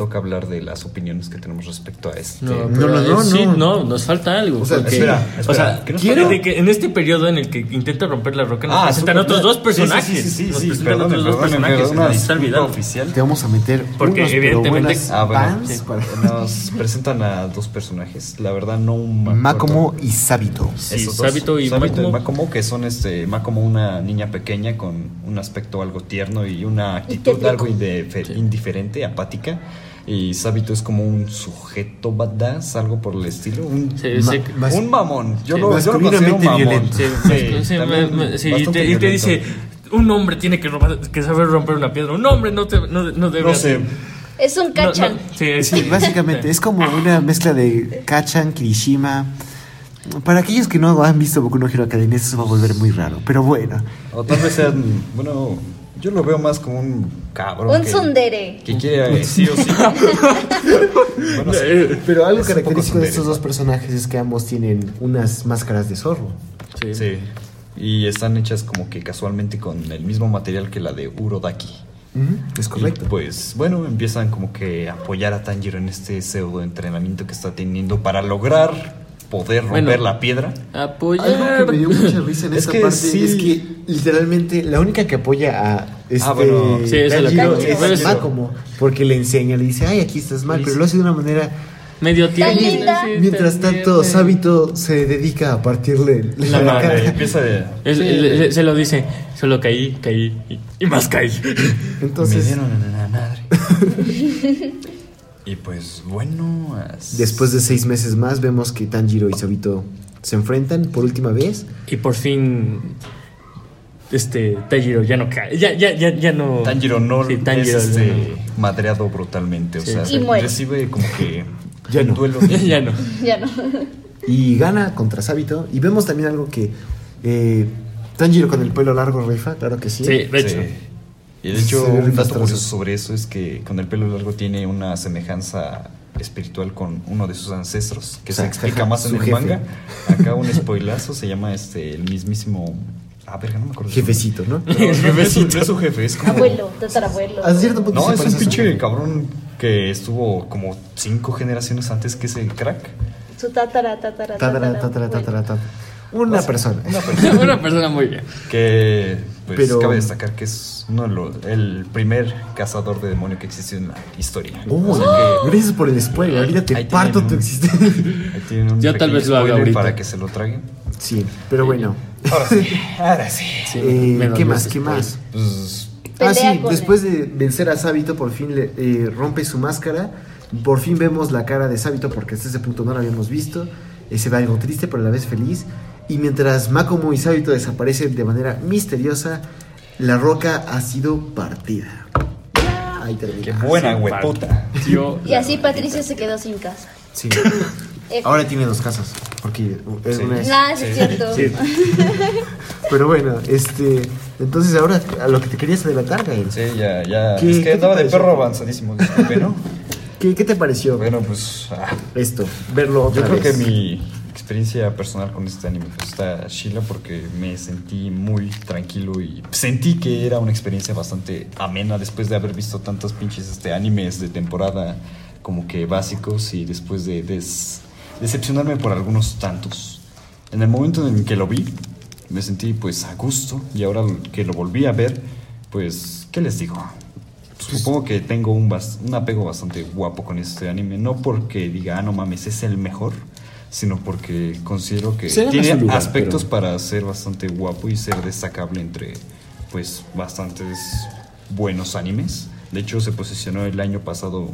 toca hablar de las opiniones que tenemos respecto a este.
No,
No, no, no,
sí,
no.
no, nos falta algo.
O sea,
porque-
espera, espera,
o sea,
¿qué nos
quiero de que en este periodo en el que intenta romper la roca nos
Ah,
presentan
súper-
otros dos
sí,
personajes.
Sí, sí, sí,
nos
sí,
presentan
perdón,
otros dos personajes.
perdón,
está olvidando.
oficial.
te vamos a meter
Porque evidentemente-
Ah, bueno,
sí.
Nos presentan a dos personajes. La verdad no
Makomo
acuerdo.
y Sabito.
Sí. Sabito y
Sabito
Makomo.
Makomo, que son este Makomo una niña pequeña con un aspecto algo tierno y una actitud algo indife- indiferente, apática. Y Sabito es como un sujeto badass, algo por el estilo. Un,
Sí,
Ma-
sí.
más-
un mamón. Yo
Sí,
lo, yo lo considero un mamón.
violento.
Sí,
Sí,
sí,
también
me- me- sí, y te, y te dice, un hombre tiene que, robar- que saber romper una piedra. Un hombre no, te, no, no debe
No sé.
Es un
no,
cachan.
no, sí,
Sí,
sí.
básicamente es como una mezcla de Kachan, Kirishima. Para aquellos que no han visto Boku no Hero Academia, esto se va a volver muy raro. Pero bueno,
O tal vez sean, bueno, yo lo veo más como un cabrón.
Un
que-
tsundere.
Que quiere sí o sí. bueno, sí.
pero algo
Es
característico de estos dos personajes es que ambos tienen unas máscaras de zorro.
Sí.
Sí. Y están hechas como que casualmente con el mismo material que la de Urodaki.
Es correcto.
Y pues bueno, empiezan como que a apoyar a Tanjiro en este pseudo entrenamiento que está teniendo para lograr poder romper
Bueno.
la piedra.
Apoyar.
Algo que me dio mucha risa en
Es
esa
que
parte
sí.
es que literalmente la única que apoya a este
Ah, bueno.
Sí, es
Tanjiro
que-
es
bueno,
eso.
Makomo, porque le enseña, le dice, ay, aquí estás mal, pero lo hace de una manera...
Medio sí,
Mientras
tan
tanto. Sabito se dedica a partirle la,
La
cara.
empieza de...
Él-
Sí.
él se lo dice, solo caí, caí y, y más caí.
me
Entonces,
dieron en la madre. y pues bueno...
después de seis meses más, vemos que Tanjiro y Sabito se enfrentan por última vez.
Y por fin este Tanjiro ya no cae, ya, ya, ya, ya no.
Tanjiro no
Sí, Tanjiro
es este,
no-
madreado brutalmente. O
Sí.
sea,
Y muere.
recibe como que
Ya
un
no.
duelo.
ya no.
Ya no.
Y gana contra Sábito. Y vemos también algo que. Eh, Tanjiro con el pelo largo rifa, claro que sí.
Sí, de hecho.
Sí. Y de hecho, un dato curioso sobre eso es que con el pelo largo tiene una semejanza espiritual con uno de sus ancestros, que
O sea,
se explica más en el
jefe.
manga. Acá un spoilazo se llama este el mismísimo. Ah, verga, no me acuerdo.
Jefecito, ¿no?
nombre. No, es su, jefe, es como.
Abuelo, tatarabuelo.
A cierto punto
No,
se
es un pinche cabrón que estuvo como cinco generaciones antes que ese crack.
Su tatara, tatara,
Tatara,
tatara,
tatara, tatara, tatara. Una persona.
Una persona
Una persona muy bien.
que, pues,
Pero-
cabe destacar que es uno de los- el primer cazador de demonio que existió en la historia.
Oh,
O sea que-
gracias por el spoiler. Ahorita te
Ahí
parto tu existencia.
Ahí tienen un
Yo tal vez lo haga ahorita.
para que se lo traguen.
Sí, pero bueno.
Ahora sí, ahora sí.
Sí,
Eh, ¿Qué más? ¿Qué más?
Pues
Ah, sí, después de vencer a Sábito, por fin le eh, rompe su máscara. Por fin vemos la cara de Sábito, porque hasta ese punto no la habíamos visto. Eh, se ve algo triste, pero a la vez feliz. Y mientras Makomo y Sábito desaparecen de manera misteriosa, la roca ha sido partida. Ahí termina.
qué buena
Sí,
hueputa.
Tío,
Y así Patricio se quedó sin casa.
Sí. Ahora tiene dos casas, porque es
Sí.
una es-
Ah, sí, es cierto.
Sí. Pero bueno, este, entonces ahora a lo que te querías adelantar, Gael.
Sí, ya, ya.
¿Qué-
es que andaba de perro avanzadísimo, disculpe, ¿no?
¿Qué, qué te pareció
Bueno, pues. ah,
esto? Verlo otra
Yo creo que mi experiencia personal con este anime pues, está chila porque me sentí muy tranquilo y sentí que era una experiencia bastante amena después de haber visto tantos pinches este, animes de temporada como que básicos y después de des- decepcionarme por algunos tantos. En el momento en que lo vi, me sentí pues a gusto y ahora que lo volví a ver, pues, ¿qué les digo? Supongo que tengo un, un apego bastante guapo con este anime, no porque diga, ah, no mames, es el mejor, sino porque considero que tiene
lugar,
aspectos
pero-
para ser bastante guapo y ser destacable entre, pues, bastantes buenos animes. De hecho, se posicionó el año pasado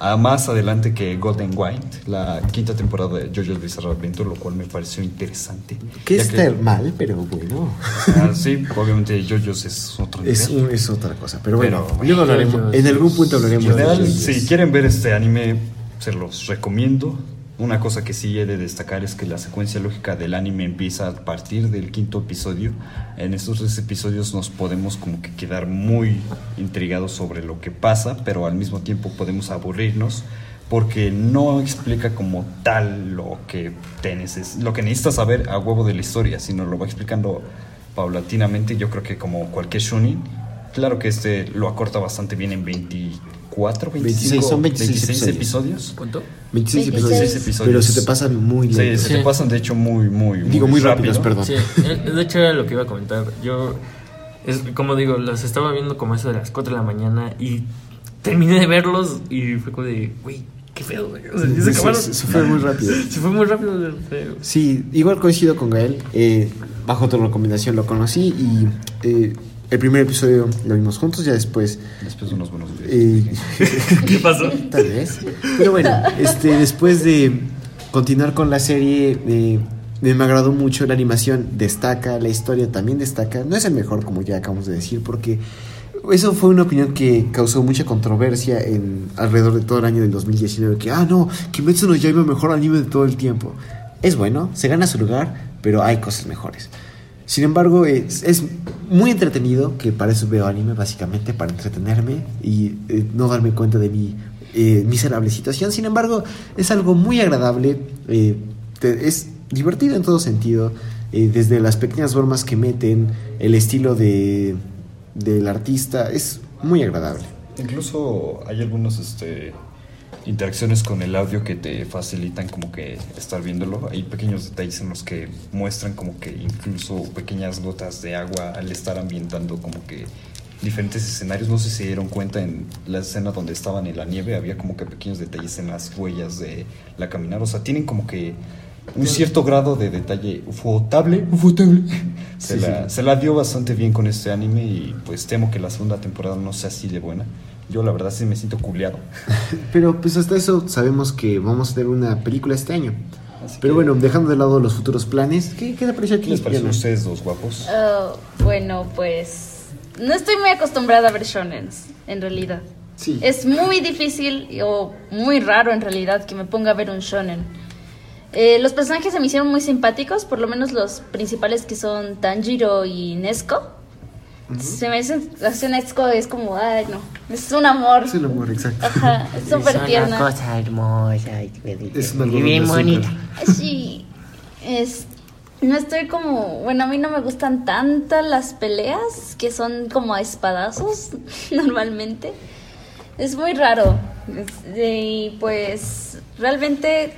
a más adelante que Golden White, la quinta temporada de JoJo's Bizarre Adventure, lo cual me pareció interesante.
Que está mal, pero bueno.
Ah, sí, obviamente JoJo's es otro.
Es, un- es otra cosa. Pero bueno,
Pero,
luego hablaremos. En algún punto hablaremos
En
de
general,
ello.
si quieren ver este anime, se los recomiendo. Una cosa que sí he de destacar es que la secuencia lógica del anime empieza a partir del quinto episodio. En estos tres episodios nos podemos como que quedar muy intrigados sobre lo que pasa, pero al mismo tiempo podemos aburrirnos porque no explica como tal lo que, te neces- lo que necesitas saber a huevo de la historia, sino lo va explicando paulatinamente. Yo creo que como cualquier shonen, claro que este lo acorta bastante bien en 24, 25,
26, son 26
episodios.
episodios.
¿Cuánto?
26
26
episodios,
episodios.
Pero se te pasan muy
Sí, se te pasan de hecho muy, muy,
Digo, muy rápidos, perdón.
Sí, eh, de hecho era lo que iba a comentar. Yo, es, como digo, los estaba viendo como eso de las 4 de la mañana y terminé de verlos y fue como de, güey, qué feo, güey. O sea, ya se
fue muy rápido.
Se fue muy rápido.
Sí, igual coincido con Gael. eh, bajo tu recomendación lo conocí y eh, el primer episodio lo vimos juntos, ya después.
Después de unos buenos videos.
eh,
¿Qué pasó?
Tal vez. Pero bueno, este, después de continuar con la serie, eh, me agradó mucho la animación, destaca, la historia también destaca. No es el mejor, como ya acabamos de decir, porque eso fue una opinión que causó mucha controversia en alrededor de todo el año del 2019, que, ah, no, Kimetsu no Yaiba mejor anime de todo el tiempo. Es bueno, se gana su lugar, pero hay cosas mejores. Sin embargo, es, es muy entretenido, que para eso veo anime, básicamente, para entretenerme y eh, no darme cuenta de mi eh, miserable situación. Sin embargo, es algo muy agradable, eh, es divertido en todo sentido, eh, desde las pequeñas bromas que meten, el estilo de, del artista, es muy agradable.
Incluso hay algunos este, interacciones con el audio que te facilitan como que estar viéndolo. Hay pequeños detalles en los que muestran como que incluso pequeñas gotas de agua al estar ambientando como que diferentes escenarios. No sé si se dieron cuenta en la escena donde estaban en la nieve, había como que pequeños detalles en las huellas de la caminar. O sea, tienen como que un cierto grado de detalle ufotable. ufotable. Se,
Sí,
la,
sí.
se la dio bastante bien con este anime y pues temo que la segunda temporada no sea así de buena. Yo la verdad sí me siento culeado.
Pero pues hasta eso sabemos que vamos a tener una película este año.
Así
Pero
que,
bueno, dejando de lado los futuros planes, ¿qué, qué te pareció
¿qué
aquí?
les pareció a ustedes dos guapos?
Ah, bueno, pues no estoy muy acostumbrada a ver shonens, en realidad.
Sí.
Es muy difícil o muy raro en realidad que me ponga a ver un shonen. Eh, los personajes se me hicieron muy simpáticos, por lo menos los principales que son Tanjiro y Nesco. Se me dicen, así Nesco es como, ay no, es un amor.
Es el amor, exacto.
Ajá, es súper tierna.
cosa hermosa y
Es una
y bien bonita.
Sí, es, no estoy como, bueno, a mí no me gustan tantas las peleas, que son como a espadazos normalmente. Es muy raro. Es- Y pues realmente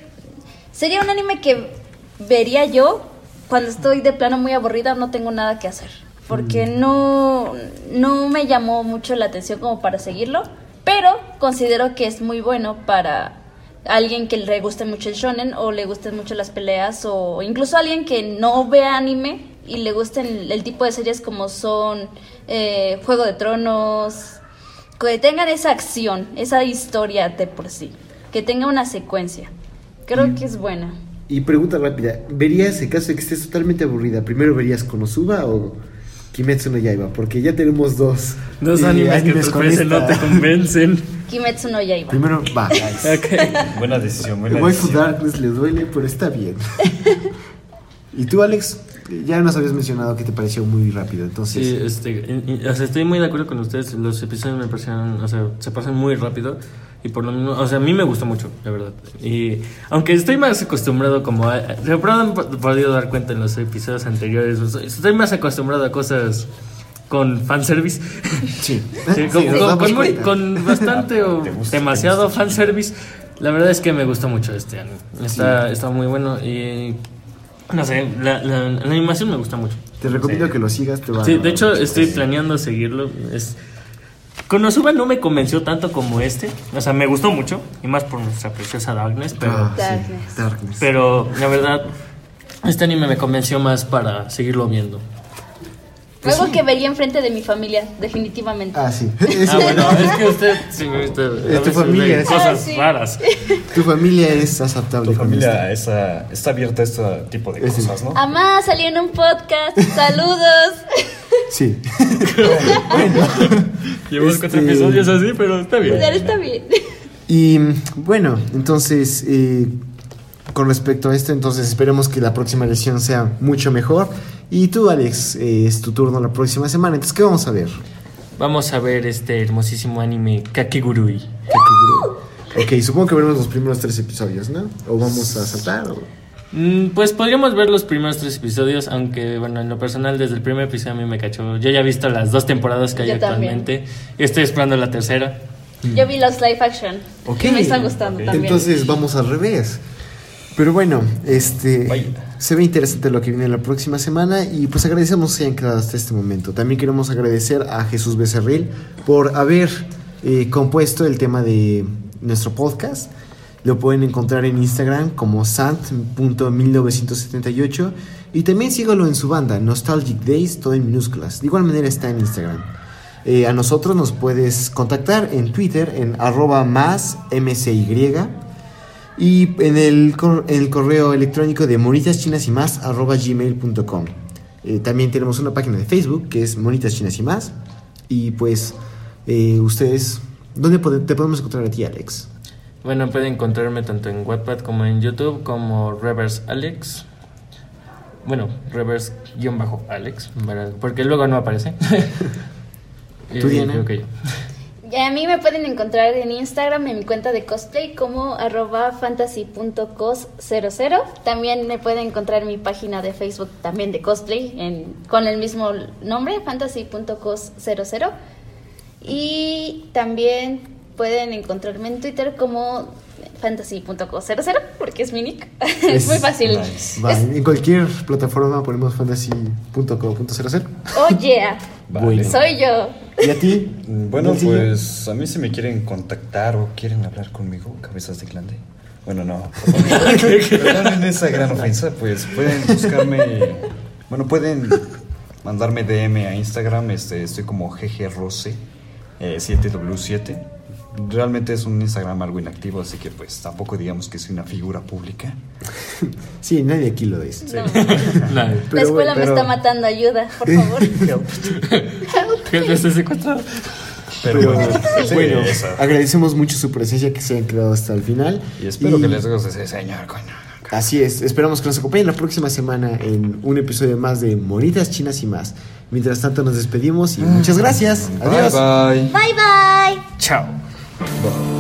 sería un anime que vería yo cuando estoy de plano muy aburrida, no tengo nada que hacer. Porque no, no me llamó mucho la atención como para seguirlo, pero considero que es muy bueno para alguien que le guste mucho el shonen o le gusten mucho las peleas o incluso alguien que no vea anime y le gusten el, el tipo de series como son eh, Juego de Tronos, que tengan esa acción, esa historia de por sí, que tenga una secuencia. Creo que es buena.
Y pregunta rápida, ¿verías en caso de que estés totalmente aburrida, primero verías Konosuba o Kimetsu no Yaiba? Porque ya tenemos dos.
Dos
eh,
animes que
con
no te convencen.
Kimetsu no Yaiba.
Primero, va.
Ok.
Buena decisión, buena
Waifu
decisión.
Darkness le duele, pero está bien. y tú, Alex, ya nos habías mencionado que te pareció muy rápido, entonces...
Sí, este, y- y- o sea, estoy muy de acuerdo con ustedes. Los episodios me parecieron, o sea, se pasan muy rápido. Y por lo mismo, o sea, a mí me gustó mucho, la verdad. Y aunque estoy más acostumbrado como a, se habrán po- podido dar cuenta en los episodios anteriores, estoy más acostumbrado a cosas con fanservice.
Sí,
Sí,
Sí,
con,
nos
con- con con bastante o
Te gusta,
demasiado
te gusta.
fanservice. La verdad es que me gustó mucho este anime. Está, está muy bueno y no sé, la, la- la animación me gusta mucho.
Te recomiendo
Sí.
que lo sigas, te va
Sí,
a-
de hecho estoy planeando seguirlo. Es... Konosuba no me convenció tanto como este. O sea, me gustó mucho. Y más por nuestra preciosa Darkness. Pero,
Ah, sí,
Darkness.
Darkness.
pero la verdad, este anime me convenció más para seguirlo viendo.
Algo que vería enfrente de mi familia, definitivamente.
Ah, sí.
Ah, bueno, es que usted sí me a
tu familia, es-
Cosas
Ah, sí.
raras.
Tu familia es aceptable.
Tu familia esa, está abierta a este tipo de cosas, ¿no?
Amá, salí en un podcast. Saludos.
Sí.
Llevamos
Este-
cuatro episodios así, pero está bien.
Ya está bien.
Y bueno, entonces, eh, con respecto a esto, entonces esperemos que la próxima lección sea mucho mejor. Y tú, Alex, eh, es tu turno la próxima semana. Entonces, ¿qué vamos a ver?
Vamos a ver este hermosísimo anime Kakegurui.
Ok, supongo que veremos los primeros tres episodios, ¿no? ¿O vamos a saltar? o-
Mm, Pues podríamos ver los primeros tres episodios, aunque bueno, en lo personal desde el primer episodio a mí me cachó. Yo ya he visto las dos temporadas que hay
Yo también.
actualmente y estoy esperando la tercera.
Yo vi los live action.
Ok.
Y me está gustando
Ok.
también.
Entonces vamos al revés. Pero bueno, este se ve interesante lo que viene la próxima semana y pues agradecemos que se hayan quedado hasta este momento. También queremos agradecer a Jesús Becerril por haber eh, compuesto el tema de nuestro podcast. Lo pueden encontrar en Instagram como sant.1978 y también sígalo en su banda Nostalgic Days, todo en minúsculas. De igual manera está en Instagram. Eh, a nosotros nos puedes contactar en Twitter en arroba más mcy y en el, cor- en el correo electrónico de monitas chinas y más arroba gmail.com. Eh, también tenemos una página de Facebook que es monitas chinas y más. Y pues eh, ustedes, ¿dónde te podemos encontrar a ti, Alex?
Bueno, pueden encontrarme tanto en Wattpad como en YouTube como Reverse Alex. Bueno, Reverse-Alex, porque luego no aparece.
¿Tú,
Eh,
Diana?
creo que yo.
A mí me pueden encontrar en Instagram en mi cuenta de cosplay como arroba fantasy.cos00. También me pueden encontrar en mi página de Facebook también de cosplay en- con el mismo nombre, fantasy.cos00. Y también pueden encontrarme en Twitter como fantasy.cos00 porque es mi nick. Es, muy fácil.
nice.
Es-
en cualquier plataforma ponemos fantasy.co.00.
oh yeah,
Vale.
soy yo.
¿Y a ti?
Bueno, pues a mí si me quieren contactar o quieren hablar conmigo, cabezas de glande. Bueno, no. Perdonen esa gran ofensa, pues pueden buscarme. Bueno, pueden mandarme DM a Instagram. Este, estoy como GGRose7W7. Realmente es un Instagram algo inactivo, así que pues tampoco digamos que soy una figura pública.
Sí, nadie aquí lo es.
No.
Nadie.
La
Pero
escuela
bueno,
me está matando, ayuda, por favor.
No esté secuestrado.
Pero,
Pero,
bueno, sí,
agradecemos mucho su presencia que se hayan quedado hasta el final.
Y espero que les guste ese señor, coño.
Así es, esperamos que nos acompañen la próxima semana en un episodio más de Monitas Chinas y más. Mientras tanto nos despedimos y muchas gracias. Adiós.
Bye bye.
Bye bye.
Chao.
Bye.